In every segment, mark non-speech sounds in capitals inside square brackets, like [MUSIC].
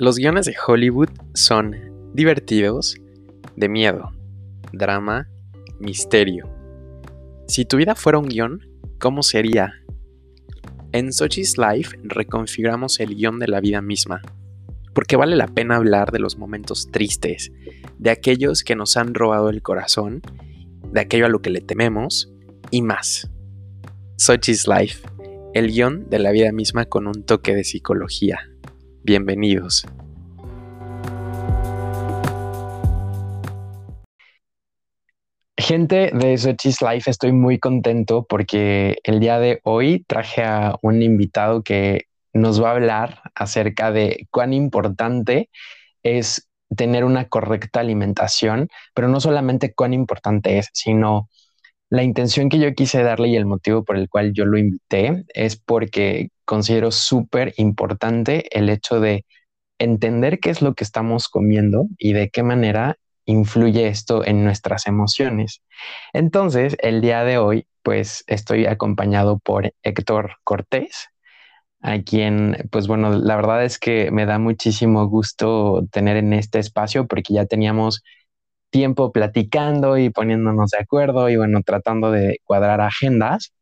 Los guiones de Hollywood son divertidos, de miedo, drama, misterio. Si tu vida fuera un guion, ¿cómo sería? En Sochi's Life reconfiguramos el guion de la vida misma, porque vale la pena hablar de los momentos tristes, de aquellos que nos han robado el corazón, de aquello a lo que le tememos y más. Sochi's Life, el guion de la vida misma con un toque de psicología. Bienvenidos. Gente de Sochi's Life, estoy muy contento porque el día de hoy traje a un invitado que nos va a hablar acerca de cuán importante es tener una correcta alimentación, pero no solamente cuán importante es, sino la intención que yo quise darle y el motivo por el cual yo lo invité es porque considero súper importante el hecho de entender qué es lo que estamos comiendo y de qué manera influye esto en nuestras emociones. Entonces, el día de hoy, pues estoy acompañado por Héctor Cortés, a quien, pues bueno, la verdad es que me da muchísimo gusto tener en este espacio porque ya teníamos tiempo platicando y poniéndonos de acuerdo y bueno, tratando de cuadrar agendas.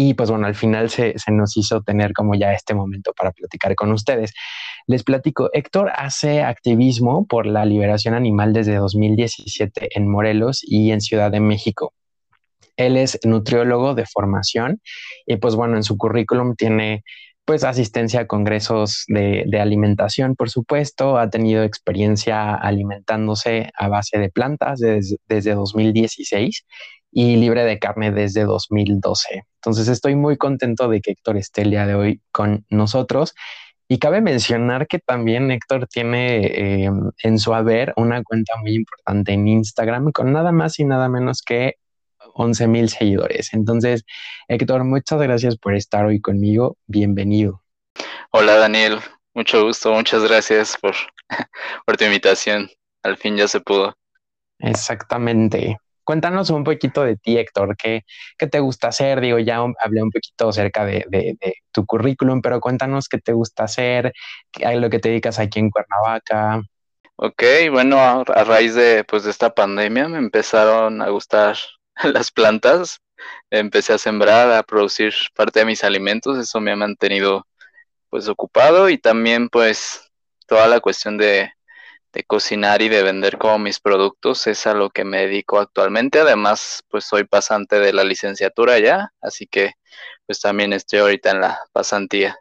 Y pues bueno, al final se, nos hizo tener como ya este momento para platicar con ustedes. Les platico, Héctor hace activismo por la liberación animal desde 2017 en Morelos y en Ciudad de México. Él es nutriólogo de formación y pues bueno, en su currículum tiene pues asistencia a congresos de, alimentación, por supuesto, ha tenido experiencia alimentándose a base de plantas desde 2016 y libre de carne desde 2012. Entonces estoy muy contento de que Héctor esté el día de hoy con nosotros. Y cabe mencionar que también Héctor tiene eh, en su haber una cuenta muy importante en Instagram con nada más y nada menos que 11 mil seguidores. Entonces, Héctor, muchas gracias por estar hoy conmigo. Bienvenido. Hola, Daniel. Mucho gusto. Muchas gracias por, [LAUGHS] por tu invitación. Al fin ya se pudo. Exactamente. Cuéntanos un poquito de ti, Héctor. ¿Qué, te gusta hacer? Digo, ya hablé un poquito acerca de, de, tu currículum, pero cuéntanos qué te gusta hacer, qué, lo que te dedicas aquí en Cuernavaca. Ok, bueno, a, a raíz de, pues, de esta pandemia me empezaron a gustar [LAUGHS] las plantas, empecé a sembrar, a producir parte de mis alimentos, eso me ha mantenido pues ocupado y también pues toda la cuestión de, de cocinar y de vender como mis productos es a lo que me dedico actualmente. Además, pues soy pasante de la licenciatura ya, así que pues también estoy ahorita en la pasantía.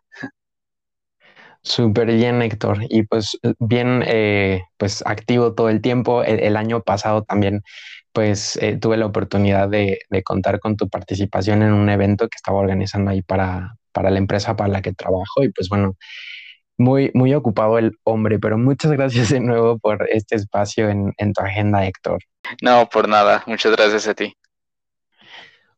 Súper bien, Héctor. Y pues bien, eh, pues activo todo el tiempo. el, año pasado también pues eh, tuve la oportunidad de, contar con tu participación en un evento que estaba organizando ahí para, para la empresa para la que trabajo y pues bueno, muy, muy ocupado el hombre, pero muchas gracias de nuevo por este espacio en, en tu agenda, Héctor. No, por nada, muchas gracias a ti.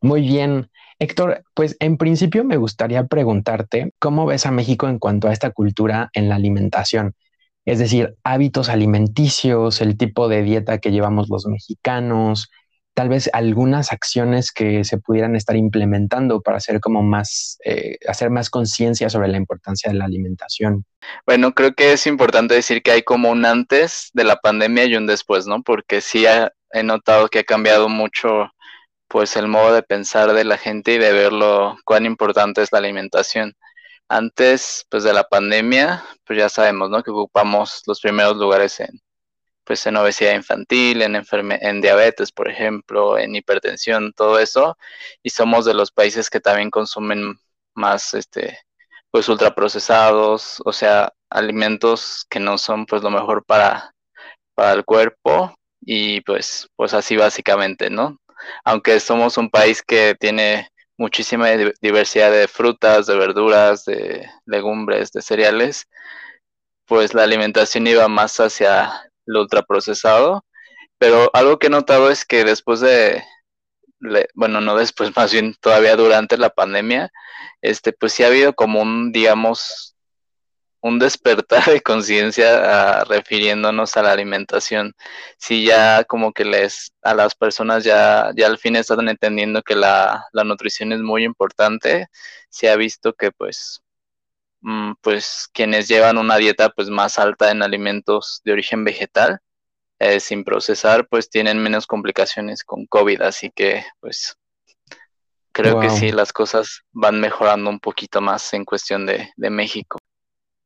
Muy bien. Héctor, pues en principio me gustaría preguntarte cómo ves a México en cuanto a esta cultura en la alimentación es decir, hábitos alimenticios, el tipo de dieta que llevamos los mexicanos, tal vez algunas acciones que se pudieran estar implementando para hacer como más, eh, hacer más conciencia sobre la importancia de la alimentación. Bueno, creo que es importante decir que hay como un antes de la pandemia y un después, ¿no? Porque sí he notado que ha cambiado mucho pues el modo de pensar de la gente y de verlo cuán importante es la alimentación antes pues de la pandemia, pues ya sabemos, ¿no? Que ocupamos los primeros lugares en pues en obesidad infantil, en en diabetes, por ejemplo, en hipertensión, todo eso, y somos de los países que también consumen más este pues ultraprocesados, o sea, alimentos que no son pues lo mejor para para el cuerpo y pues pues así básicamente, ¿no? Aunque somos un país que tiene muchísima diversidad de frutas, de verduras, de legumbres, de cereales, pues la alimentación iba más hacia lo ultraprocesado. Pero algo que he notado es que después de, bueno, no después, [LAUGHS] más bien todavía durante la pandemia, este, pues sí ha habido como un, digamos, un despertar de conciencia ah, refiriéndonos a la alimentación. Si ya como que les a las personas ya, ya al fin están entendiendo que la, la nutrición es muy importante, se ha visto que pues pues quienes llevan una dieta pues más alta en alimentos de origen vegetal, eh, sin procesar, pues tienen menos complicaciones con COVID, así que pues creo que sí, las cosas van mejorando un poquito más en cuestión de, de México.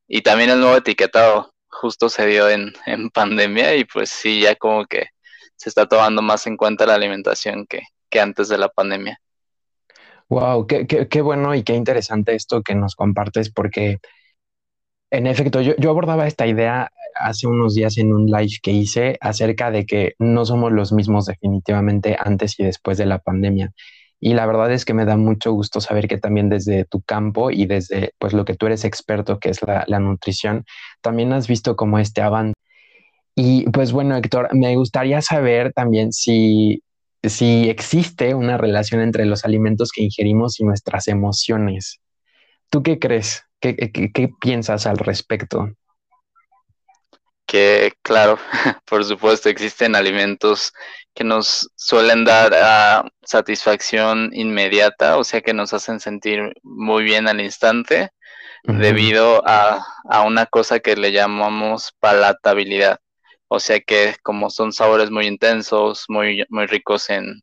Y también el nuevo etiquetado justo se dio en, [LAUGHS] en pandemia y pues sí, ya como que se está tomando más en cuenta la alimentación que, que antes de la pandemia. Wow, qué, qué, qué, bueno y qué interesante esto que nos compartes, porque en efecto, yo, yo, abordaba esta idea hace unos días en un live que hice acerca de que no somos los mismos definitivamente antes y después de la pandemia. Y la verdad es que me da mucho gusto saber que también desde tu campo y desde pues lo que tú eres experto, que es la, la nutrición, también has visto como este avance. Y pues bueno, Héctor, me gustaría saber también si, si existe una relación entre los alimentos que ingerimos y nuestras emociones. ¿Tú qué crees? ¿Qué, qué, qué piensas al respecto? Que claro, [LAUGHS] por supuesto, existen alimentos que nos suelen dar uh, satisfacción inmediata, o sea que nos hacen sentir muy bien al instante, uh -huh. debido a, a, una cosa que le llamamos palatabilidad. O sea que como son sabores muy intensos, muy, muy ricos en,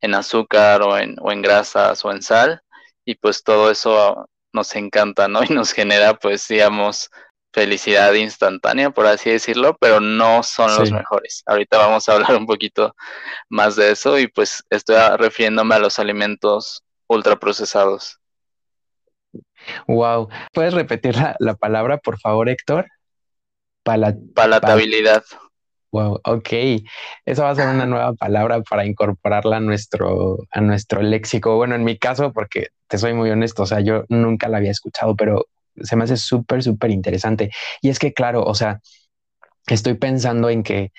en azúcar o en, o en grasas o en sal, y pues todo eso nos encanta, ¿no? [LAUGHS] Y nos genera, pues, digamos, felicidad instantánea, por así decirlo, pero no son sí. los mejores. Ahorita vamos a hablar un poquito más de eso y pues estoy refiriéndome a los alimentos ultraprocesados. Wow. ¿Puedes repetir la, la palabra, por favor, Héctor? Palat Palatabilidad. Pal Wow, ok. Esa va a ser una nueva palabra para incorporarla a nuestro, a nuestro léxico. Bueno, en mi caso, porque te soy muy honesto, o sea, yo nunca la había escuchado, pero se me hace súper, súper interesante. Y es que, claro, o sea, estoy pensando en que,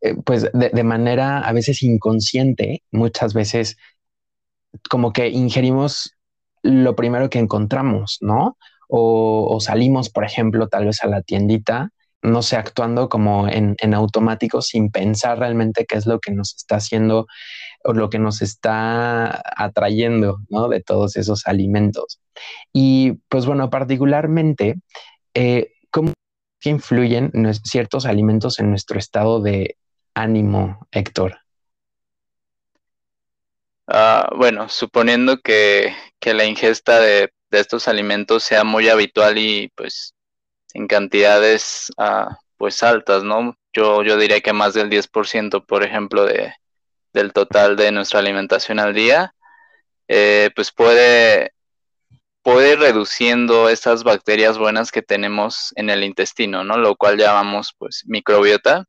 eh, pues, de, de, manera a veces inconsciente, muchas veces como que ingerimos lo primero que encontramos, ¿no? O, o salimos, por ejemplo, tal vez a la tiendita, no sé, actuando como en, en automático sin pensar realmente qué es lo que nos está haciendo o lo que nos está atrayendo, ¿no? De todos esos alimentos. Y pues bueno, particularmente, eh, ¿cómo influyen ciertos alimentos en nuestro estado de ánimo, Héctor? Uh, bueno, suponiendo que, que la ingesta de, de, estos alimentos sea muy habitual y pues en cantidades uh, pues altas, ¿no? Yo, yo diría que más del 10%, por ejemplo, de, del total de nuestra alimentación al día, eh, pues puede, puede ir reduciendo estas bacterias buenas que tenemos en el intestino, ¿no? Lo cual llamamos pues microbiota.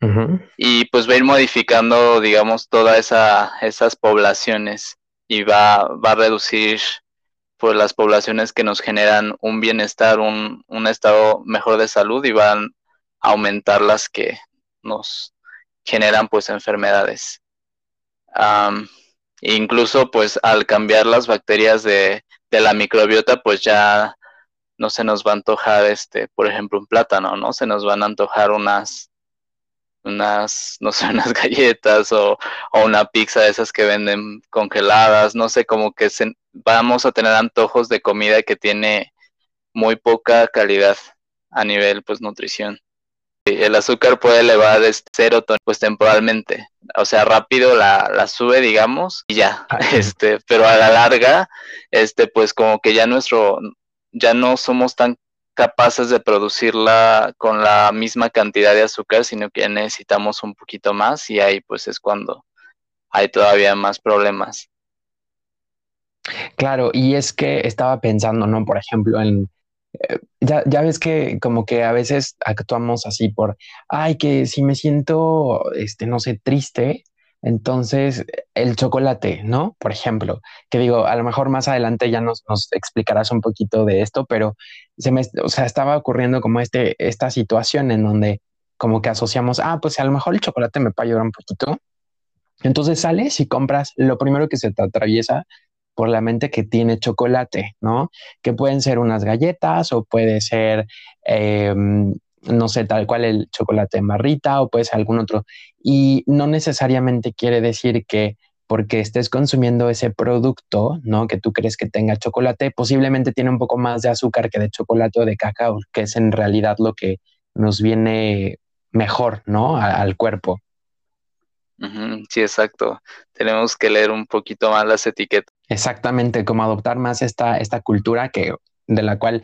Uh -huh. Y pues va a ir modificando, digamos, todas esa, esas poblaciones y va, va a reducir pues las poblaciones que nos generan un bienestar, un, un estado mejor de salud y van a aumentar las que nos generan pues enfermedades. Um, incluso pues al cambiar las bacterias de, de, la microbiota pues ya no se nos va a antojar este, por ejemplo, un plátano, ¿no? Se nos van a antojar unas, unas, [LAUGHS] no sé, unas galletas o, o una pizza de esas que venden congeladas, no sé, como que se, vamos a tener antojos de comida que tiene muy poca calidad a nivel pues nutrición. El azúcar puede elevar este serotonina pues temporalmente, o sea, rápido la, la sube, digamos, y ya, [LAUGHS] este, pero a la larga, este, pues como que ya nuestro, ya no somos tan capaces de producirla con la misma cantidad de azúcar, sino que necesitamos un poquito más y ahí pues es cuando hay todavía más problemas. Claro, y es que estaba pensando, ¿no? Por ejemplo, en, ya, ya, ves que como que a veces actuamos así por, ay, que si me siento, este, no sé, triste, entonces el chocolate, ¿no? Por ejemplo, que digo, a lo mejor más adelante ya nos, nos explicarás un poquito de esto, pero se me, o sea, estaba ocurriendo como este, esta situación en donde como que asociamos, ah, pues a lo mejor el chocolate me puede ayudar un poquito. Entonces sales y compras lo primero que se te atraviesa por la mente que tiene chocolate, ¿no? Que pueden ser unas galletas o puede ser, eh, no sé, tal cual el chocolate en barrita o puede ser algún otro. Y no necesariamente quiere decir que porque estés consumiendo ese producto, ¿no? Que tú crees que tenga chocolate, posiblemente tiene un poco más de azúcar que de chocolate o de cacao, que es en realidad lo que nos viene mejor, ¿no? al cuerpo. Sí, exacto. Tenemos que leer un poquito más las etiquetas. Exactamente, como adoptar más esta, esta cultura que de la cual,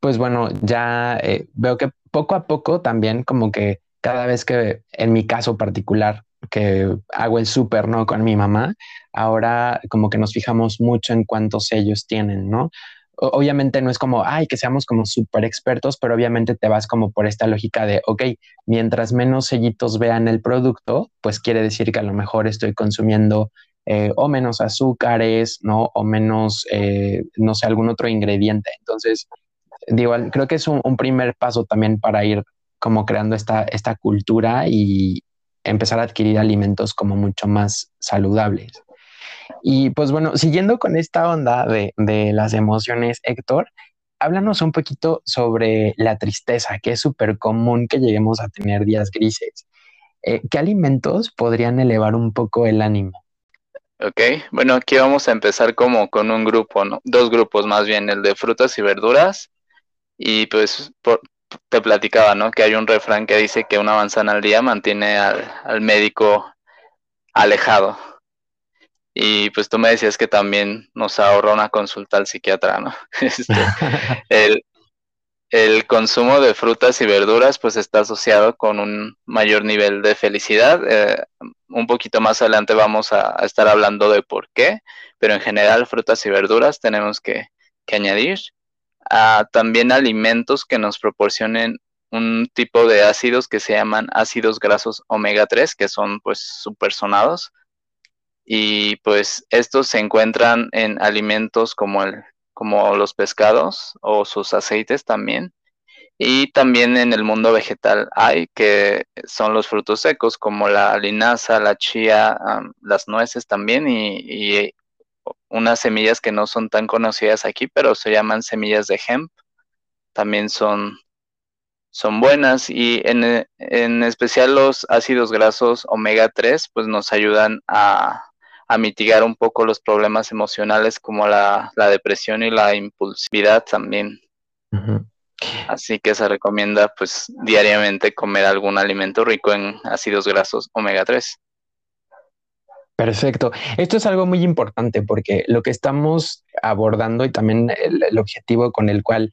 pues bueno, ya eh, veo que poco a poco también como que cada vez que en mi caso particular que hago el súper, ¿no? Con mi mamá, ahora como que nos fijamos mucho en cuántos sellos tienen, ¿no? obviamente no es como, ay, que seamos como súper expertos, pero obviamente te vas como por esta lógica de, ok, mientras menos sellitos vean el producto, pues quiere decir que a lo mejor estoy consumiendo eh, o menos azúcares, ¿no? O menos, eh, no sé, algún otro ingrediente. Entonces, creo que es un, primer paso también para ir como creando esta, esta cultura y empezar a adquirir alimentos como mucho más saludables. Y pues bueno, siguiendo con esta onda de, las emociones, Héctor, háblanos un poquito sobre la tristeza, que es súper común que lleguemos a tener días grises. Eh, ¿Qué alimentos podrían elevar un poco el ánimo? Ok, bueno, aquí vamos a empezar como con un grupo, ¿no? Dos grupos más bien, el de frutas y verduras. Y pues te platicaba, ¿no? Que hay un refrán que dice que una manzana al día mantiene al médico alejado. Y pues tú me decías que también nos ahorra una consulta al psiquiatra, ¿no? [LAUGHS] Este, [LAUGHS] el, consumo de frutas y verduras pues está asociado con un mayor nivel de felicidad. Eh, un poquito más adelante vamos a, estar hablando de por qué, pero en general frutas y verduras tenemos que, añadir. Ah, también alimentos que nos proporcionen un tipo de ácidos que se llaman ácidos grasos omega 3, que son pues supersonados y pues estos se encuentran en alimentos como, el, como los pescados o sus aceites también. Y también en el mundo vegetal hay que son los frutos secos como la linaza, la chía, las nueces también y, unas semillas que no son tan conocidas aquí, pero se llaman semillas de hemp. También son, son buenas y en, en especial los ácidos grasos omega 3 pues nos ayudan a, a mitigar un poco los problemas emocionales como la, depresión y la impulsividad también. Así que se recomienda pues diariamente comer algún alimento rico en ácidos grasos omega 3. Perfecto. Esto es algo muy importante porque lo que estamos abordando y también el, objetivo con el cual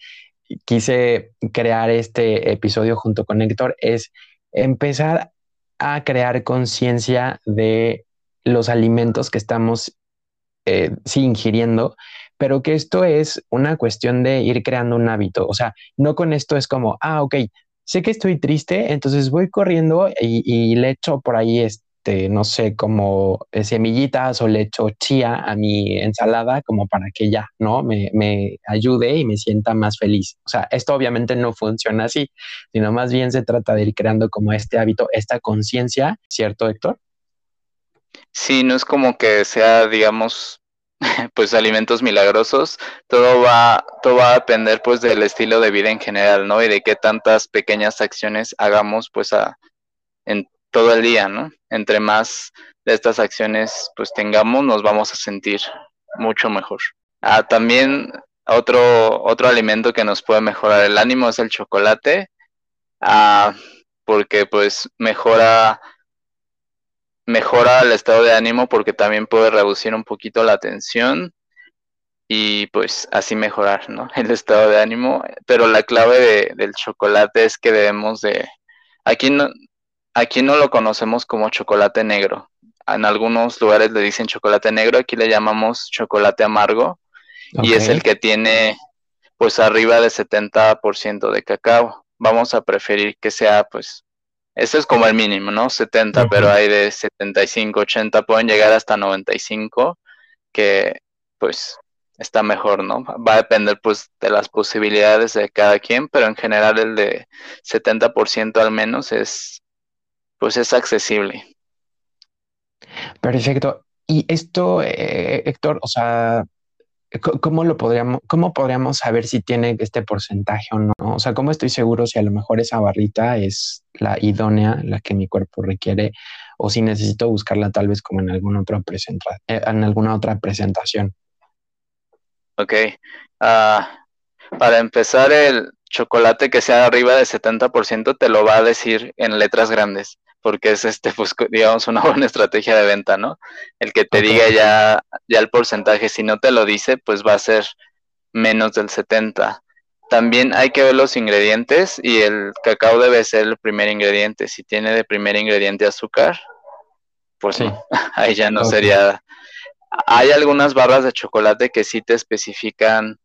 quise crear este episodio junto con Héctor es empezar a crear conciencia de los alimentos que estamos eh, ingiriendo, pero que esto es una cuestión de ir creando un hábito. O sea, no con esto es como, ah, ok, sé que estoy triste, entonces voy corriendo y, le echo por ahí, este, no sé, como eh, semillitas o le echo chía a mi ensalada como para que ya, ¿no? Me, me ayude y me sienta más feliz. O sea, esto obviamente no funciona así, sino más bien se trata de ir creando como este hábito, esta conciencia, ¿cierto, Héctor? Sí, no es como que sea, digamos, [LAUGHS] pues alimentos milagrosos, todo va, todo va a depender pues del estilo de vida en general, ¿no? Y de qué tantas pequeñas acciones hagamos pues a, en todo el día, ¿no? Entre más de estas acciones pues tengamos, nos vamos a sentir mucho mejor. Ah, también otro, otro alimento que nos puede mejorar el ánimo es el chocolate, ah, porque pues mejora mejora el estado de ánimo porque también puede reducir un poquito la tensión y pues así mejorar ¿no? [LAUGHS] el estado de ánimo. Pero la clave del chocolate es que debemos de... Aquí no, aquí no lo conocemos como chocolate negro. En algunos lugares le dicen chocolate negro, aquí le llamamos chocolate amargo y es el que tiene pues arriba de 70% de cacao. Vamos a preferir que sea pues ese es como el mínimo, ¿no? 70, pero hay de 75, 80, pueden llegar hasta 95, que pues está mejor, ¿no? Va a depender pues de las posibilidades de cada quien, pero en general el de 70% al menos es pues es accesible. Perfecto. Y esto, eh, Héctor, o sea, ¿Cómo lo podríamos, cómo podríamos saber si tiene este porcentaje o no? O sea, ¿cómo estoy seguro si a lo mejor esa barrita es la idónea, la que mi cuerpo requiere, o si necesito buscarla tal vez como en alguna otra, eh, en alguna otra presentación. Ok. Ah, para empezar, el chocolate que sea arriba del 70% te lo va a decir en letras grandes, porque es este, pues, digamos, una [LAUGHS] buena estrategia de venta, ¿no? El que te diga ya, ya el porcentaje, si no te lo dice, pues va a ser menos del 70. También hay que ver los ingredientes y el cacao debe ser el primer ingrediente. Si tiene de primer ingrediente azúcar, pues sí. [LAUGHS] ahí ya no sería. Hay algunas barras de chocolate que sí te especifican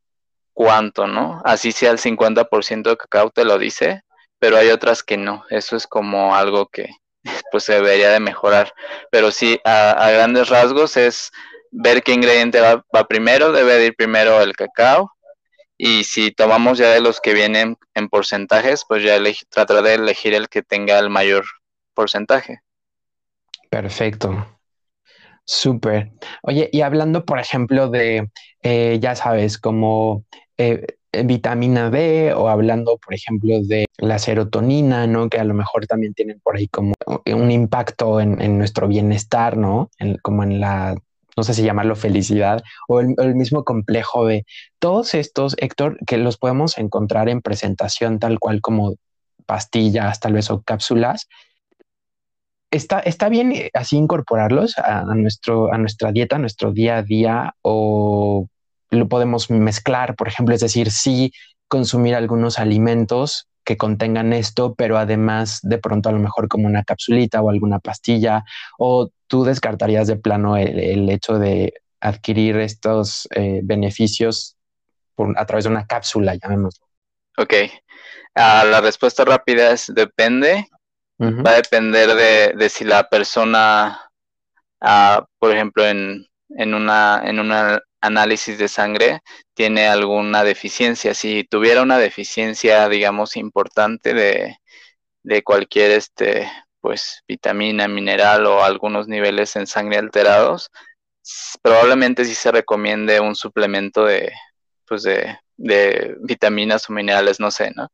cuánto, ¿no? Así sea el 50% de cacao te lo dice, pero hay otras que no. Eso es como algo que pues se debería de mejorar. Pero sí, a, grandes rasgos es ver qué ingrediente va, primero, debe de ir primero el cacao, y si tomamos ya de los que vienen en porcentajes, pues ya tratar de elegir el que tenga el mayor porcentaje. Perfecto. Súper. Oye, y hablando, por ejemplo, de, eh, ya sabes, como eh, vitamina D o hablando, por ejemplo, de la serotonina, ¿no? Que a lo mejor también tienen por ahí como un impacto en, nuestro bienestar, ¿no? como en la no sé si llamarlo felicidad, o el, mismo complejo de todos estos, Héctor, que los podemos encontrar en presentación tal cual como pastillas, tal vez o cápsulas. Está, está bien así incorporarlos a, nuestro, a nuestra dieta, a nuestro día a día, o lo podemos mezclar, por ejemplo, es decir, sí consumir algunos alimentos que contengan esto, pero además de pronto a lo mejor como una capsulita o alguna pastilla, o tú descartarías de plano el, hecho de adquirir estos eh, beneficios por, a través de una cápsula, llamémoslo. Ok, ah, la respuesta rápida es depende. Va a depender de, si la persona, ah, por ejemplo, en, en, una, en una análisis de sangre tiene alguna deficiencia. Si tuviera una deficiencia, digamos, importante de, de cualquier este, pues, vitamina, mineral o algunos niveles en sangre alterados, probablemente sí se recomiende un suplemento de, pues, de, de vitaminas o minerales, no sé, ¿no?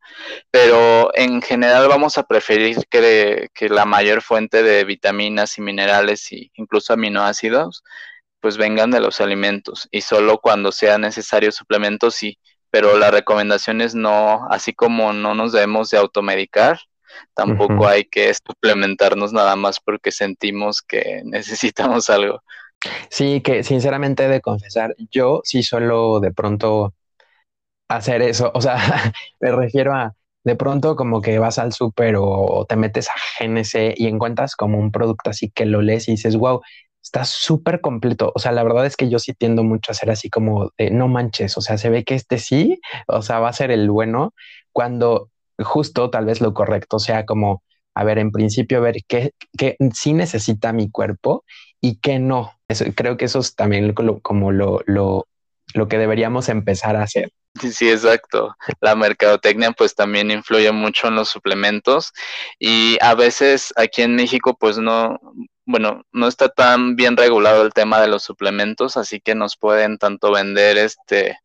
Pero en general vamos a preferir que, que la mayor fuente de vitaminas y minerales e incluso aminoácidos pues vengan de los alimentos y solo cuando sea necesario suplementos sí, pero la recomendación es no, así como no nos debemos de automedicar, tampoco hay que suplementarnos nada más porque sentimos que [LAUGHS] necesitamos algo. Sí, que sinceramente he de confesar, yo sí suelo de pronto hacer eso, o sea, [LAUGHS] me refiero a de pronto como que vas al súper o, te metes a GNC y encuentras como un producto así que lo lees y dices, wow, está súper completo. O sea, la verdad es que yo sí tiendo mucho a ser así como no manches. O sea, se ve que este sí, o sea, va a ser el bueno cuando justo tal vez lo correcto sea como, a ver, en principio, ver qué, qué sí necesita mi cuerpo y qué no. Eso, creo que eso es también como lo, lo, lo que deberíamos empezar a hacer. Sí, exacto. La mercadotecnia pues también influye mucho en los suplementos y a veces aquí en México pues no, bueno, no está tan bien regulado el tema de los suplementos, así que nos pueden tanto vender este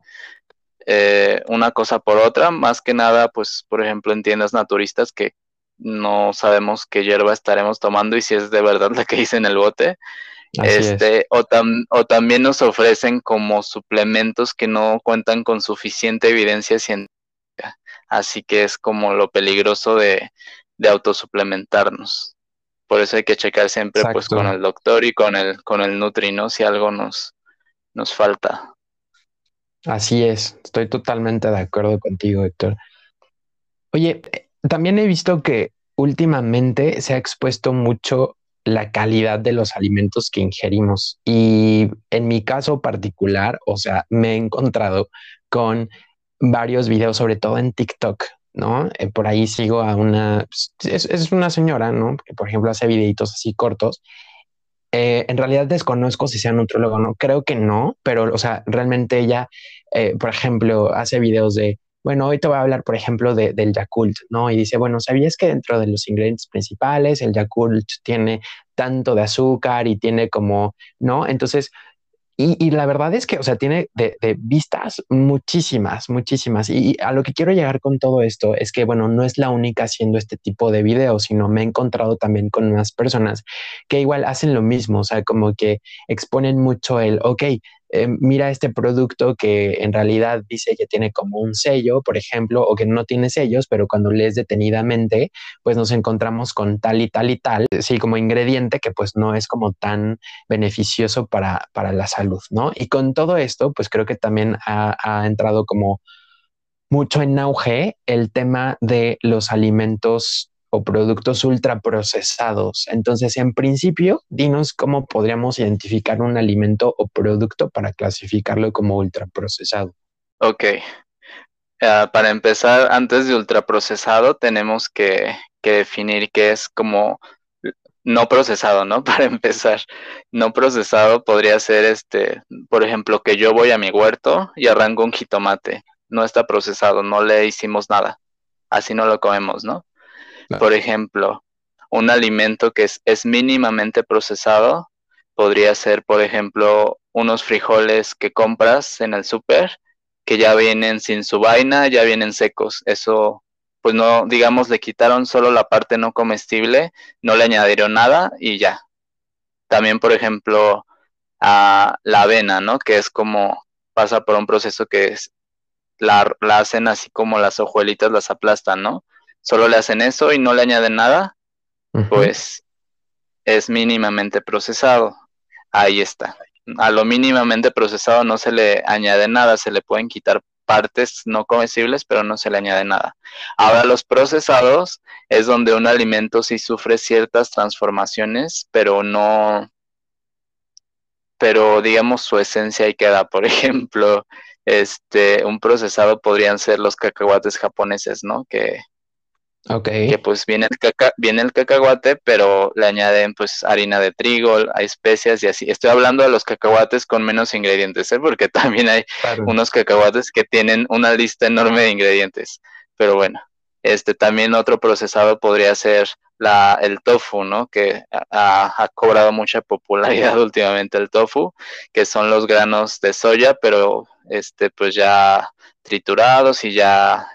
eh, una cosa por otra, más que nada, pues, por ejemplo, en tiendas naturistas que no sabemos qué hierba estaremos tomando y si es de verdad la que hice en el bote. este, o, o también nos ofrecen como suplementos que no cuentan con suficiente evidencia científica. Así que es como lo peligroso de, de autosuplementarnos. Por eso hay que checar siempre pues con el doctor y con el, con el Nutri, ¿no? Si algo nos, nos falta. Así es, estoy totalmente de acuerdo contigo, Héctor. Oye, también he visto que últimamente se ha expuesto mucho la calidad de los alimentos que ingerimos y en mi caso particular, o sea, me he encontrado con varios videos, sobre todo en TikTok, ¿no? Eh, por ahí sigo a una, pues, es, una señora, ¿no? Que por ejemplo hace videitos así cortos. Eh, en realidad desconozco si sea nutrólogo o no, creo que no, pero, o sea, realmente ella, eh, por ejemplo, hace videos de, bueno, hoy te voy a hablar, por ejemplo, de, del Yakult, ¿no? Y dice, bueno, ¿sabías que dentro de los ingredientes principales el Yakult tiene tanto de azúcar y tiene como, ¿no? Entonces, y, la verdad es que, o sea, tiene de, vistas muchísimas, muchísimas. Y, a lo que quiero llegar con todo esto es que, bueno, no es la única haciendo este tipo de videos, sino me he encontrado también con unas personas que igual hacen lo mismo, o sea, como que exponen mucho el, ok, eh, mira este producto que en realidad dice que tiene como un sello, por ejemplo, o que no tiene sellos, pero cuando lees detenidamente, pues nos encontramos con tal y tal y tal, sí, como ingrediente que pues no es como tan beneficioso para, para la salud, ¿no? Y con todo esto, pues creo que también ha, ha entrado como mucho en auge el tema de los alimentos o productos ultraprocesados. Entonces, en principio, dinos cómo podríamos identificar un alimento o producto para clasificarlo como ultraprocesado. Ok. Ah, para empezar, antes de ultraprocesado, tenemos que, que definir qué es como no procesado, ¿no? [LAUGHS] Para empezar, no procesado podría ser este, por ejemplo, que yo voy a mi huerto y arranco un jitomate. No está procesado, no le hicimos nada. Así no lo comemos, ¿no? Por ejemplo, un alimento que es, es, mínimamente procesado podría ser, por ejemplo, unos frijoles que compras en el súper que ya vienen sin su vaina, ya vienen secos. Eso, pues no, digamos, le quitaron solo la parte no comestible, no le añadieron nada y ya. También, por ejemplo, a la avena, ¿no? Que es como pasa por un proceso que es, la, la hacen así como las hojuelitas las aplastan, ¿no? Solo le hacen eso y no le añaden nada, pues es mínimamente procesado. Ahí está. A lo mínimamente procesado no se le añade nada, se le pueden quitar partes no comestibles, pero no se le añade nada. Ahora los procesados es donde un alimento sí sufre ciertas transformaciones, pero no, pero digamos su esencia ahí queda. Por [LAUGHS] ejemplo, este, un procesado podrían ser los cacahuates japoneses, ¿no? Que que pues viene el, caca viene el cacahuate, pero le añaden pues harina de trigo, hay especias y así. Estoy hablando de los cacahuates con menos ingredientes, ¿eh? porque [LAUGHS] también hay unos cacahuates que tienen una lista enorme de ingredientes. Pero bueno, este también otro procesado podría ser la, el tofu, ¿no? Que ha, ha cobrado mucha popularidad [LAUGHS] últimamente el tofu, que son los granos de soya, pero este pues ya triturados y ya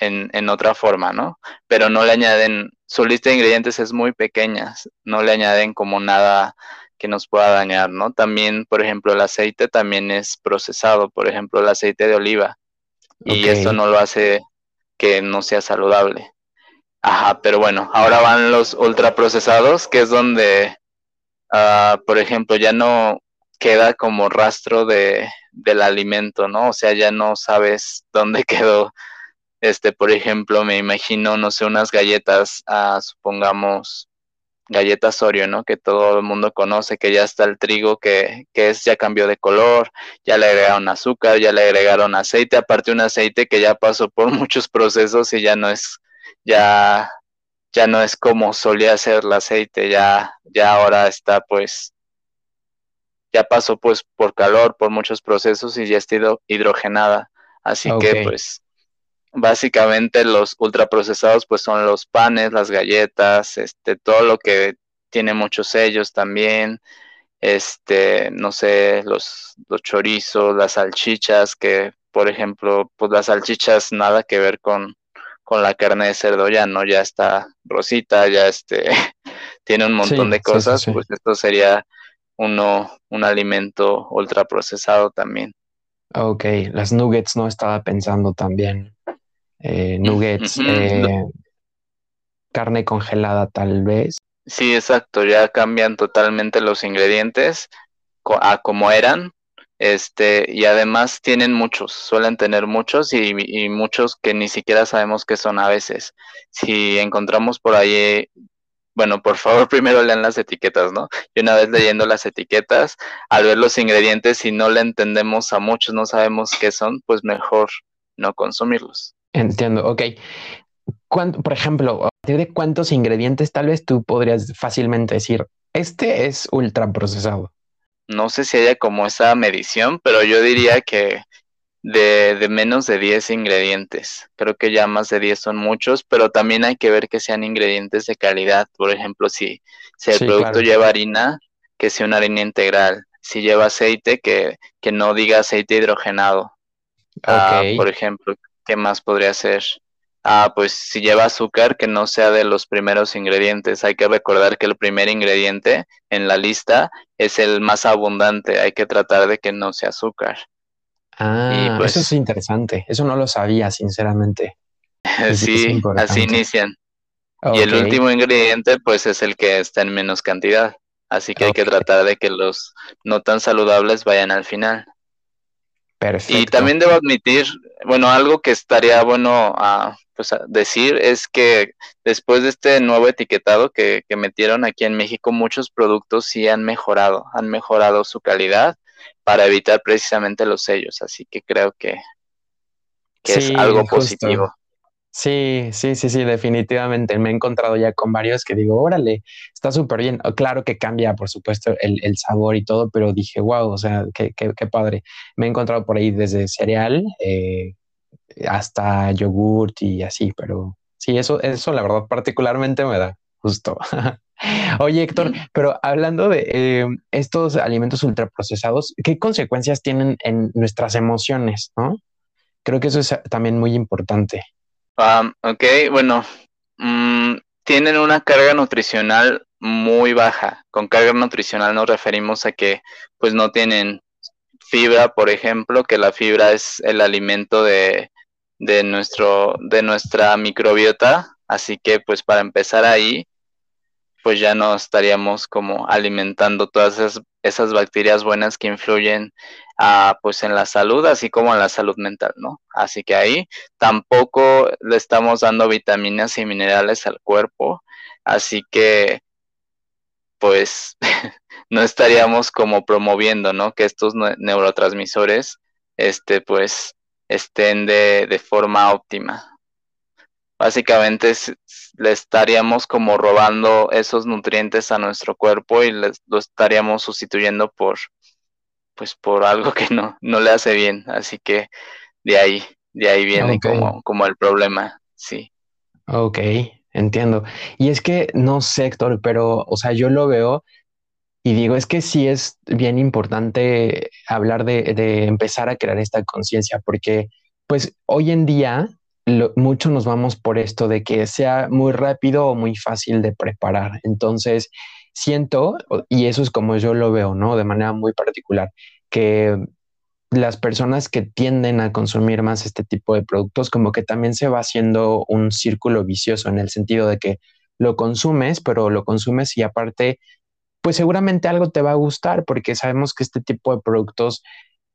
en, en, otra forma, ¿no? Pero no le añaden, su lista de ingredientes es muy pequeña, no le añaden como nada que nos pueda dañar, ¿no? También, por ejemplo, el aceite también es procesado, por ejemplo, el aceite de oliva, y eso no lo hace que no sea saludable. Ajá, pero bueno, ahora van los ultraprocesados, que es donde, uh, por ejemplo, ya no queda como rastro de, del alimento, ¿no? O sea, ya no sabes dónde [LAUGHS] quedó este, por ejemplo, me imagino, no sé, unas galletas, ah, supongamos, galletas Oreo, ¿no? Que todo el mundo conoce, que ya está el trigo, que, que es, ya cambió de color, ya le agregaron azúcar, ya le agregaron aceite, aparte un aceite que ya pasó por [LAUGHS] muchos procesos y ya no es, ya, ya no es como solía ser el aceite, ya, ya ahora está pues, ya pasó pues por calor, por muchos procesos y ya está hidrogenada. Así que pues básicamente los ultraprocesados pues son los panes, las galletas, este, todo lo que tiene muchos sellos también, este, no sé, los, los chorizos, las salchichas, que por ejemplo, pues las salchichas nada que ver con, con la carne de cerdo, ya no, ya está rosita, ya este, [LAUGHS] tiene un montón de cosas, pues esto sería uno, un alimento ultraprocesado también. Ok, las nuggets no estaba pensando también eh, nuggets, eh, carne congelada tal vez. Sí, exacto, ya cambian totalmente los ingredientes a como eran, este, y además tienen muchos, suelen tener muchos y, y, muchos que ni siquiera sabemos qué son a veces. Si encontramos por ahí, bueno, por favor [LAUGHS] primero lean las etiquetas, ¿no? Y una vez leyendo las etiquetas, al ver los ingredientes, si no le entendemos a muchos, no sabemos qué son, pues mejor no consumirlos. Entiendo, ok. por ejemplo, a partir de cuántos ingredientes tal vez tú podrías fácilmente decir, este es ultra procesado? No sé si haya como esa medición, pero yo diría que de, de, menos de 10 ingredientes. Creo que ya más de 10 son muchos, pero también hay que ver que sean ingredientes de calidad. Por ejemplo, si, si el producto lleva harina, que sea una harina integral. si lleva aceite, que, que no diga aceite hidrogenado. Ah, por ejemplo, ¿qué más podría ser? Ah, pues si lleva azúcar, que no sea de los primeros ingredientes. Hay que recordar que el primer ingrediente en la lista es el más abundante. Hay que tratar de que no sea azúcar. Ah, pues, eso es interesante. Eso no lo sabía, sinceramente. [LAUGHS] sí, así inician. Y el último ingrediente, pues, es el que está en menos cantidad. Así que hay que tratar de que los no tan saludables vayan al final. Perfecto. Y también debo admitir, bueno, algo que estaría bueno a, pues, decir es que después de este nuevo etiquetado que, metieron aquí en México, muchos productos sí han mejorado, han mejorado su calidad para evitar precisamente los sellos. Así que creo que, es algo positivo. Sí, sí, sí, sí, definitivamente. Me he encontrado ya con varios que digo, órale, está súper bien. Claro que cambia, por supuesto, el, sabor y todo, pero dije, wow, o sea, qué, qué, qué padre. Me he encontrado por ahí desde cereal eh, hasta yogurt y así, pero sí, eso, eso la verdad particularmente me da justo. [LAUGHS] Oye, Héctor, pero hablando de eh, estos alimentos ultraprocesados, ¿qué consecuencias tienen en nuestras emociones? ¿no? Creo que eso es también muy importante ok, bueno, mm, tienen una carga nutricional muy baja. Con carga nutricional nos referimos a que pues no tienen fibra, por ejemplo, que la fibra es el alimento de, de, nuestro, de nuestra microbiota. Así que pues para empezar ahí, pues ya no estaríamos como alimentando todas esas, esas bacterias buenas que influyen pues en la salud, así como en la salud mental, ¿no? Así que ahí tampoco le estamos dando vitaminas y minerales al cuerpo, así que pues [LAUGHS] no estaríamos como promoviendo, ¿no? Que estos neurotransmisores, este, pues, estén de, de forma óptima. Básicamente le estaríamos como robando esos nutrientes a nuestro cuerpo y les, lo estaríamos sustituyendo por pues por algo que no, no le hace bien. Así que de ahí, de ahí viene como, como el problema, sí. Ok, entiendo. Y es que no sé, Héctor, pero, o sea, yo lo veo y digo, es que sí es bien importante hablar de, de empezar a crear esta conciencia, porque pues hoy en día mucho nos vamos por esto de que sea muy rápido o muy fácil de preparar. Entonces, siento, y eso es como yo lo veo, ¿no? De manera muy particular, que las personas que tienden a consumir más este tipo de productos, como que también se va haciendo un círculo vicioso en el sentido de que lo consumes, pero lo consumes y aparte, pues seguramente algo te va a gustar porque sabemos que este tipo de productos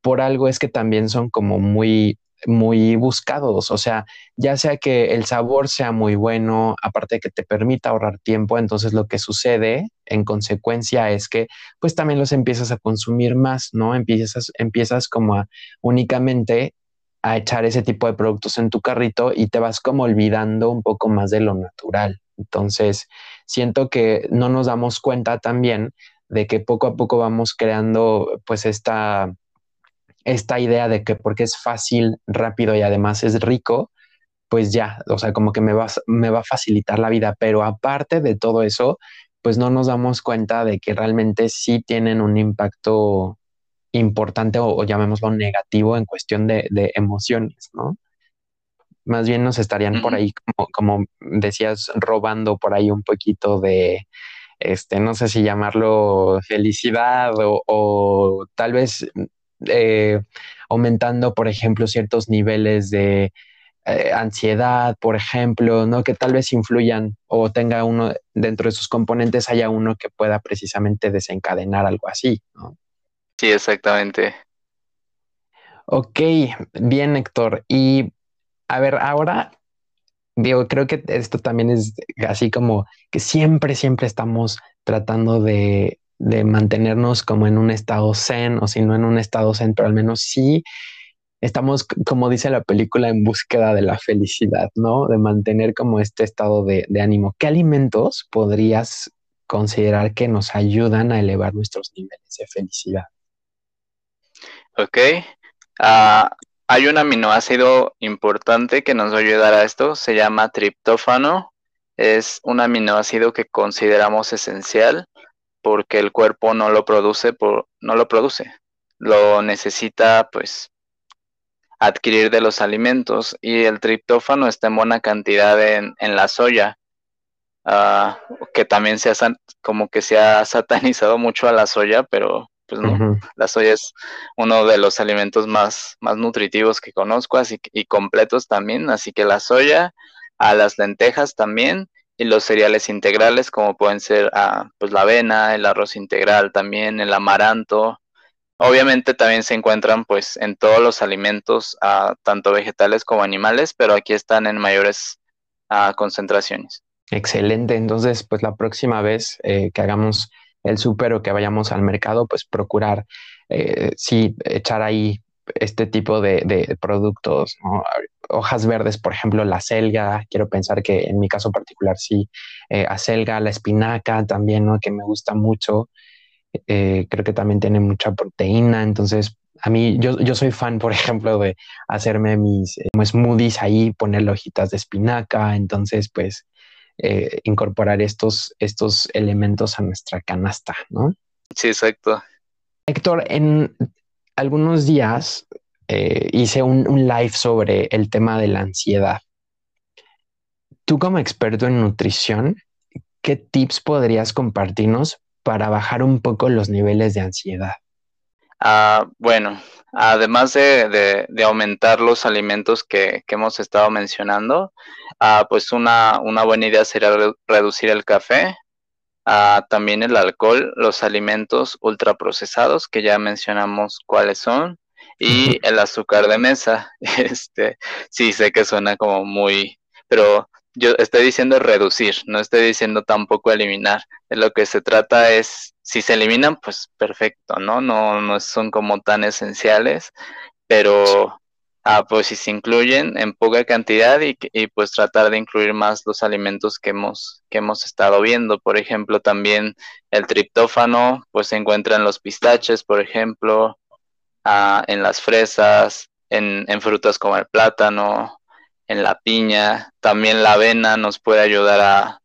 por algo es que también son como muy muy buscados, o sea, ya sea que el sabor sea muy bueno, aparte de que te permita ahorrar tiempo, entonces lo que sucede en consecuencia es que pues también los empiezas a consumir más, ¿no? Empiezas, empiezas como a únicamente a echar ese tipo de productos en tu carrito y te vas como olvidando un poco más de lo natural. Entonces, siento que no nos damos cuenta también de que poco a poco vamos creando pues esta esta idea de que porque es fácil, rápido y además es rico, pues ya, o sea, como que me va, me va a facilitar la vida. Pero aparte de todo eso, pues no nos damos cuenta de que realmente sí tienen un impacto importante o, llamémoslo negativo en cuestión de, emociones, ¿no? Más bien nos estarían por ahí, como, como decías, robando por ahí un poquito de, este, no sé si llamarlo felicidad o, o, tal vez eh, aumentando, por ejemplo, ciertos niveles de eh, ansiedad, por ejemplo, ¿no? Que tal vez influyan o tenga uno dentro de sus componentes, haya uno que pueda precisamente desencadenar algo así, ¿no? Sí, exactamente. Ok, bien, Héctor. Y a ver, ahora digo, creo que esto también es así como que siempre, siempre estamos tratando de de mantenernos como en un estado zen o si no en un estado zen, pero al menos sí estamos, como dice la película, en búsqueda de la felicidad, ¿no? De mantener como este estado de, ánimo. ¿Qué alimentos podrías considerar que nos ayudan a elevar nuestros niveles de felicidad? Ok. Ah, hay un aminoácido importante que nos va a ayudar a esto, se llama triptófano. Es un aminoácido que consideramos esencial porque el cuerpo no lo produce, por, no lo produce, lo necesita pues adquirir de los alimentos y el triptófano está en buena cantidad en, la soya, ah, que también se ha, como que se ha [LAUGHS] satanizado mucho a la soya, pero pues no, la soya es uno de los alimentos más, más nutritivos que conozco así, y completos también, así que la soya, a las lentejas también, y los cereales integrales como pueden ser ah, pues la avena, el arroz integral también, el amaranto. Obviamente también se encuentran pues en todos los alimentos, ah, tanto vegetales como animales, pero aquí están en mayores ah, concentraciones. Excelente, entonces pues la próxima vez eh, que hagamos el súper o que vayamos al mercado, pues procurar, eh, sí, echar ahí este tipo de, de productos, ¿no? hojas verdes, por ejemplo, la selga, quiero pensar que en mi caso particular sí, eh, acelga, la espinaca también, ¿no? Que me gusta mucho. Eh, creo que también tiene mucha proteína, entonces a mí, yo, yo soy fan, por [LAUGHS] ejemplo, de hacerme mis eh, smoothies ahí, ponerle hojitas de espinaca, entonces pues eh, incorporar estos, estos elementos a nuestra canasta, ¿no? Sí, exacto. Héctor, en algunos días eh, hice un, live sobre el tema de la ansiedad. Tú como experto en nutrición, ¿qué tips podrías compartirnos para bajar un poco los niveles de ansiedad? Ah, bueno, además de, aumentar los alimentos que, hemos estado mencionando, ah, pues una, buena idea sería reducir el café, ah, también el alcohol, los alimentos ultraprocesados, que ya mencionamos cuáles son, y el azúcar de mesa. [LAUGHS] Este, sí, sé que suena como muy, pero yo estoy diciendo reducir, no estoy diciendo tampoco eliminar. De lo que se trata es, si se eliminan, pues perfecto, ¿no? No, no son como tan esenciales, pero ah, pues si se incluyen en poca cantidad y, y, pues tratar de incluir más los alimentos que hemos, que hemos estado viendo. Por ejemplo, también el triptófano, pues se encuentra en los pistaches, por ejemplo, en las fresas, en, frutas como el plátano, en la piña. También la avena nos puede ayudar a,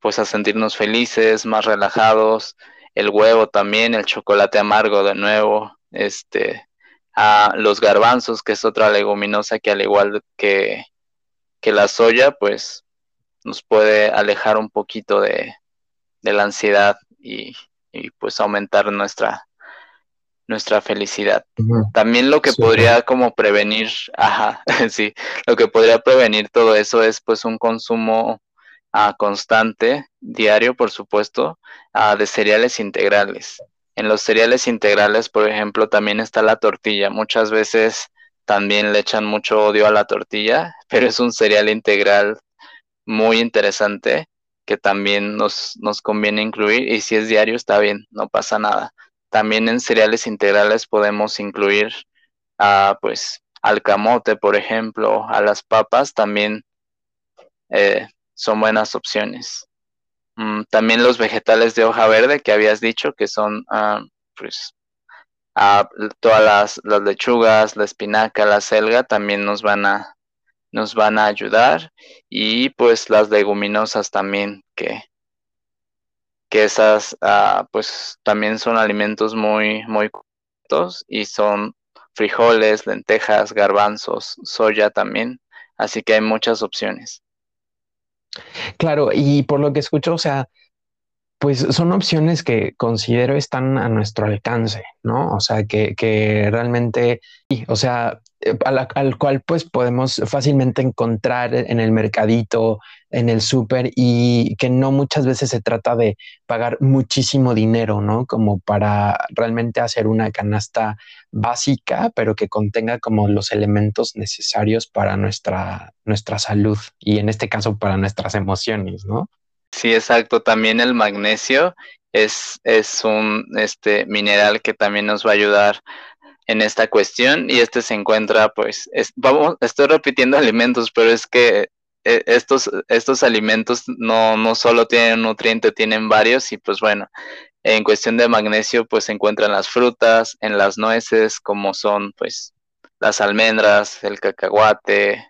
pues, a sentirnos felices, más relajados. El huevo también, el chocolate amargo de nuevo, este, a los garbanzos, que es otra leguminosa que al igual que, que la soya, pues nos puede alejar un poquito de, de la ansiedad y, y pues aumentar nuestra, nuestra felicidad. También lo que podría como prevenir, ajá, [LAUGHS] sí, lo que podría prevenir todo eso es pues un consumo ah, constante, diario por supuesto, ah, de cereales integrales. En los cereales integrales, por ejemplo, también está la tortilla. Muchas veces también le echan mucho odio a la tortilla, [LAUGHS] pero es un cereal integral muy interesante que también nos, nos conviene incluir y si es diario está bien, no pasa nada. También en cereales integrales podemos incluir a, pues, al camote, por ejemplo, a las papas, también eh, son buenas opciones. Mm, también los vegetales de hoja verde que habías dicho, que son, ah, pues, todas las, las, lechugas, la espinaca, la selga, también nos van a, nos van a ayudar. Y pues las leguminosas también, que que esas ah, pues también son alimentos muy, muy y son frijoles, lentejas, garbanzos, soya también, así que hay muchas opciones. Claro, y por lo que escucho, o sea, pues son opciones que considero están a nuestro alcance, ¿no? O sea, que, que realmente, o sea, eh, al, cual pues podemos fácilmente encontrar en el mercadito, en el súper y que no muchas veces se trata de pagar muchísimo dinero, ¿no? Como para realmente hacer una canasta básica, pero que contenga como los elementos necesarios para nuestra, nuestra salud y en este caso para nuestras emociones, ¿no? Sí, exacto. También el magnesio es, es un este, mineral que también nos va a ayudar en esta cuestión y este se encuentra pues vamos estoy repitiendo [LAUGHS] alimentos pero es que estos estos alimentos no no solo tienen un nutriente tienen varios y pues bueno en cuestión de magnesio pues se encuentran las frutas en las nueces como son pues las almendras el cacahuate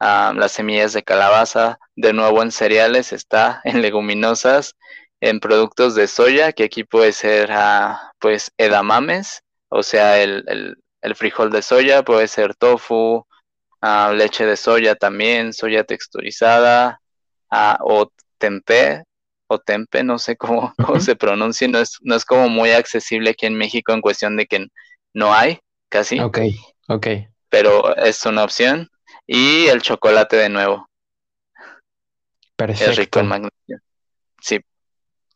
ah, las semillas de calabaza. De nuevo en cereales está en leguminosas en productos de soya, que aquí puede ser ah, pues edamames, o sea, el, frijol de soya, puede ser tofu, leche de soya también, soya texturizada, o tempeh, o tempe, no sé cómo, [LAUGHS] se pronuncia, no es, no es como muy accesible aquí en México en cuestión de que no hay, casi. Ok, ok. Pero es una opción. Y el chocolate de nuevo. Perfecto. Es rico en magnesio. Sí.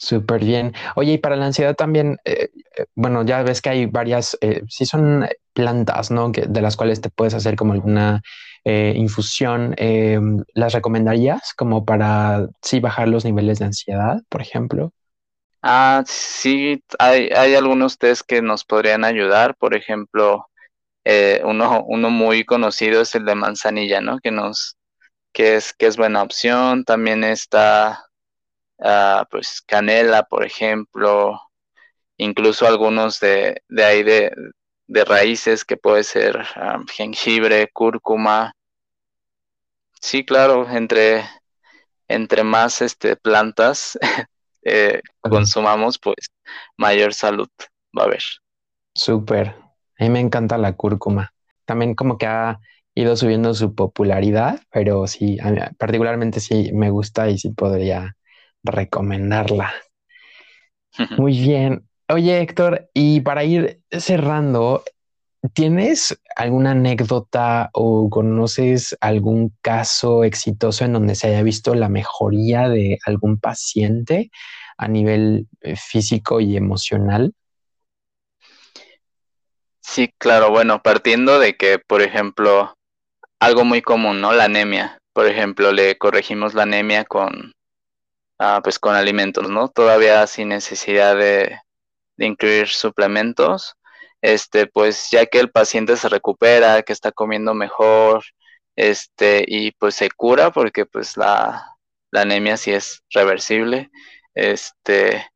Súper bien. Oye, y para la ansiedad también, eh, eh, bueno, ya ves que hay varias, eh, sí son plantas, ¿no? Que, de las cuales te puedes hacer como alguna infusión. ¿Las recomendarías como para, sí, bajar los niveles de ansiedad, por ejemplo? Ah, sí, hay, hay algunos test que nos podrían ayudar. Por ejemplo, uno, uno muy conocido es el de manzanilla, ¿no? Que nos, que es, que es buena opción. También está Ah, pues canela, por ejemplo, incluso algunos de, de ahí de, raíces que puede ser jengibre, cúrcuma. Sí, claro, entre, entre más este, plantas [LAUGHS] eh, consumamos, pues mayor salud va a haber. Súper. A mí me encanta la cúrcuma. También como que ha ido subiendo su popularidad, pero sí, particularmente sí me gusta y sí podría recomendarla. Muy bien. Oye, Héctor, y para ir cerrando, ¿tienes alguna anécdota o conoces algún caso exitoso en donde se haya visto la mejoría de algún paciente a nivel eh, físico y emocional? Sí, claro. Bueno, partiendo de que, por ejemplo, algo muy común, ¿no? La anemia. Por ejemplo, le corregimos la anemia con Ah, pues con alimentos, ¿no? Todavía sin necesidad de, incluir suplementos, este, pues ya que el paciente se recupera, que está comiendo mejor, este, y pues se cura porque pues la, la anemia sí es reversible, este,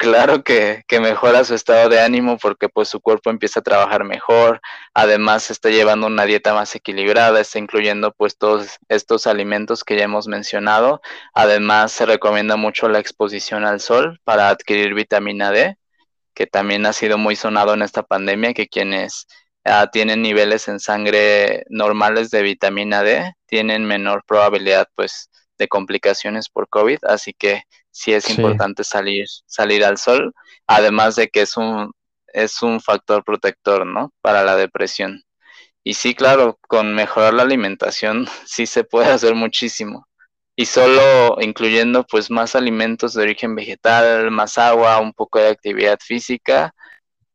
claro que, mejora su estado de ánimo porque pues su cuerpo empieza a trabajar mejor, además está llevando una dieta más equilibrada, está incluyendo pues todos estos alimentos que ya hemos mencionado, además se recomienda mucho la exposición al sol para adquirir vitamina D, que también ha sido muy sonado en esta pandemia, que quienes ah, tienen niveles en sangre normales de vitamina D tienen menor probabilidad pues de complicaciones por COVID, así que sí es importante salir, salir al sol, además de que es un, es un factor protector, ¿no? Para la depresión. Y sí, claro, con mejorar la alimentación [LAUGHS] sí se puede hacer muchísimo. Y solo incluyendo pues más alimentos de origen vegetal, más agua, un poco de actividad física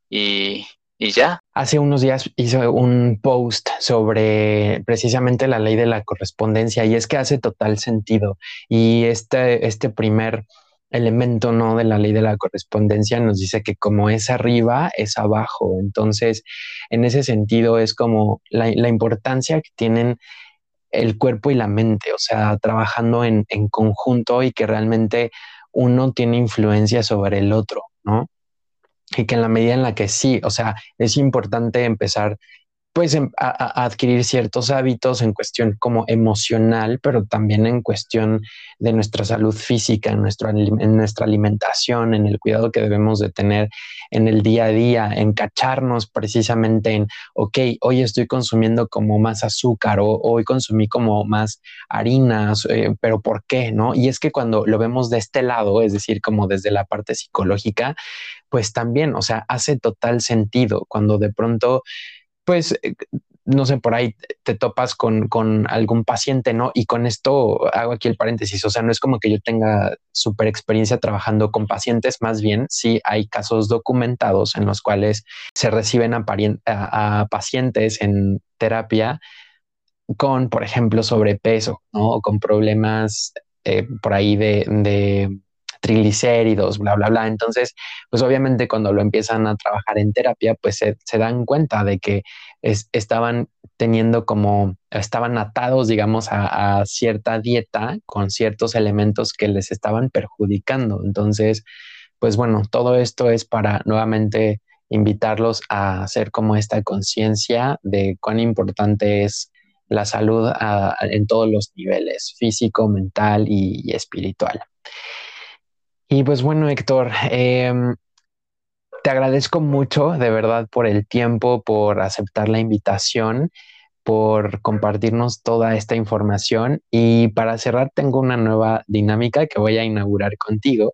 y, y ya. Hace unos días hice un post sobre precisamente la ley de la correspondencia y es que hace total sentido. Y este, este primer elemento no de la ley de la correspondencia nos dice que como es arriba es abajo entonces en ese sentido es como la, importancia que tienen el cuerpo y la mente o sea trabajando en, en conjunto y que realmente uno tiene influencia sobre el otro no y que en la medida en la que sí, o sea, es importante empezar pues em, a, adquirir ciertos hábitos en cuestión como emocional, pero también en cuestión de nuestra salud física, en, nuestro, en nuestra alimentación, en el cuidado que debemos de tener en el día a día, en cacharnos precisamente en, ok, hoy estoy consumiendo como más azúcar o hoy consumí como más harinas, eh, pero ¿por qué? ¿No? Y es que cuando lo vemos de este lado, es decir, como desde la parte psicológica, pues también, o sea, hace total sentido cuando de pronto pues, eh, no sé, por ahí te topas con, algún paciente, ¿no? Y con esto hago aquí el paréntesis, o sea, no es como que yo tenga súper experiencia trabajando con pacientes, más bien sí hay casos documentados en los cuales se reciben a, pacientes en terapia con, por ejemplo, sobrepeso, ¿no? O con problemas eh, por ahí de triglicéridos, bla, bla, bla. Entonces, pues obviamente cuando lo empiezan a trabajar en terapia, pues se, dan cuenta de que estaban teniendo como, estaban atados, digamos, a, cierta dieta con ciertos elementos que les estaban perjudicando. Entonces, pues bueno, todo esto es para nuevamente invitarlos a hacer como esta conciencia de cuán importante es la salud en todos los niveles, físico, mental y espiritual. Y pues bueno, Héctor, em, te agradezco mucho de verdad por el tiempo, por aceptar la invitación, por compartirnos toda esta información. Y para cerrar, tengo una nueva dinámica que voy a inaugurar contigo.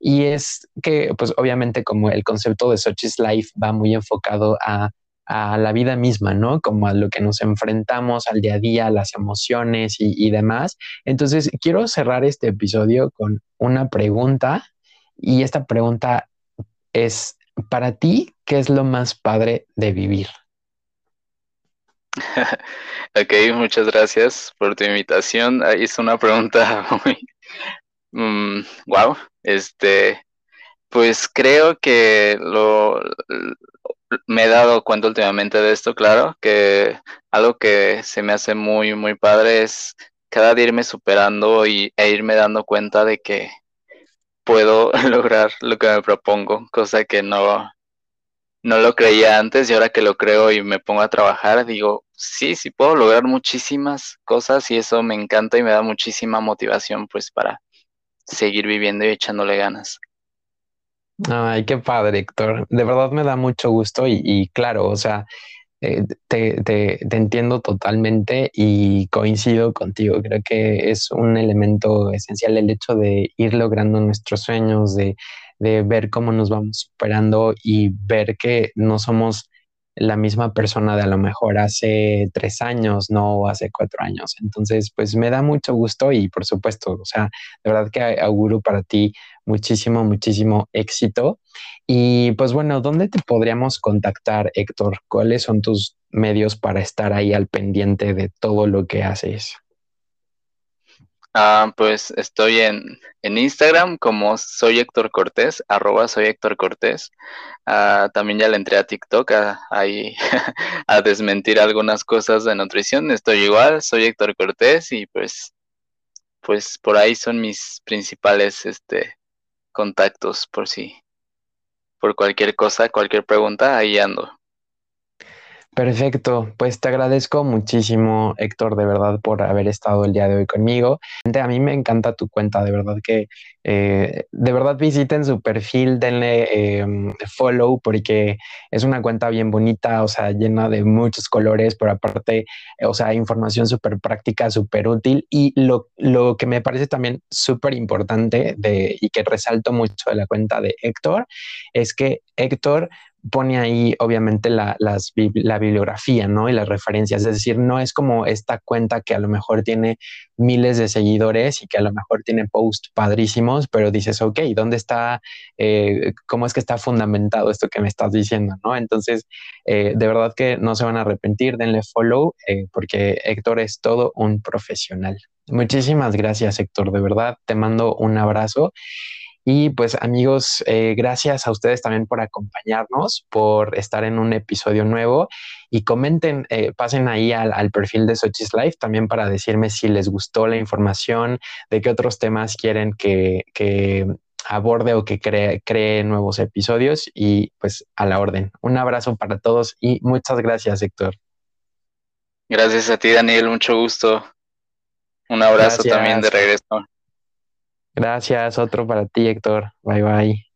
Y es que, pues obviamente como el concepto de Sochi's Life va muy enfocado a, a, la vida misma, ¿no? Como a lo que nos enfrentamos al día a día, las emociones y, demás. Entonces, quiero cerrar este episodio con una pregunta. Y esta pregunta es, para ti, ¿qué es lo más padre de vivir? [LAUGHS] ok, muchas gracias por tu invitación. Ahí es una pregunta [LAUGHS] muy wow. Mm, este, pues creo que lo me he dado cuenta últimamente de esto, claro, que algo que se me hace muy, muy padre es cada día irme superando y, e irme dando cuenta de que puedo [LAUGHS] lograr lo que me propongo, cosa que no, no lo creía antes y ahora que lo creo y me pongo a trabajar, digo, sí, sí puedo lograr muchísimas cosas y eso me encanta y me da muchísima motivación pues para seguir viviendo y echándole ganas. Ay, qué padre, Héctor. De verdad me da mucho gusto y, claro, o sea, eh, te, te, entiendo totalmente y coincido contigo. Creo que es un elemento esencial el hecho de ir logrando nuestros sueños, de ver cómo nos vamos superando y ver que no somos la misma persona de a lo mejor hace tres años, no hace cuatro años. Entonces, pues me da mucho gusto y por supuesto, o sea, de verdad que auguro para ti muchísimo, muchísimo éxito. Y pues bueno, ¿dónde te podríamos contactar, Héctor? ¿Cuáles son tus medios para estar ahí al pendiente de todo lo que haces? Ah, pues estoy en, en, Instagram como soy Héctor Cortés, arroba soy Héctor Cortés. Ah, también ya le entré a TikTok a, ahí [LAUGHS] a desmentir algunas cosas de nutrición. Estoy igual, soy Héctor Cortés y pues, pues por ahí son mis principales este, contactos por si, por cualquier cosa, cualquier pregunta, ahí ando. Perfecto, pues te agradezco muchísimo, Héctor, de verdad, por haber estado el día de hoy conmigo. A mí me encanta tu cuenta, de verdad que, eh, de verdad visiten su perfil, denle em, follow porque es una cuenta bien bonita, o sea, llena de muchos colores, pero aparte, o sea, información súper práctica, súper útil. Y lo, lo, que me parece también súper importante y que resalto mucho de la cuenta de Héctor es que Héctor pone ahí obviamente la, bibliografía, ¿no? Y las referencias, es decir, no es como esta cuenta que a lo mejor tiene miles de seguidores y que a lo mejor tiene posts padrísimos, pero dices, ok, ¿dónde está, eh, cómo es que está fundamentado esto que me estás diciendo, ¿no? Entonces, eh, de verdad que no se van a arrepentir, denle follow, eh, porque Héctor es todo un profesional. Muchísimas gracias, Héctor, de verdad, te mando un abrazo y pues amigos, eh, gracias a ustedes también por acompañarnos, por estar en un episodio nuevo y comenten, eh, pasen ahí al, perfil de Sochi's Life también para decirme si les gustó la información, de qué otros temas quieren que, aborde o que cree, cree nuevos episodios y pues a la orden. Un abrazo para todos y muchas gracias, Héctor. Gracias a ti, Daniel, mucho gusto. Un abrazo también de regreso. Gracias, otro para ti, Héctor. Bye bye.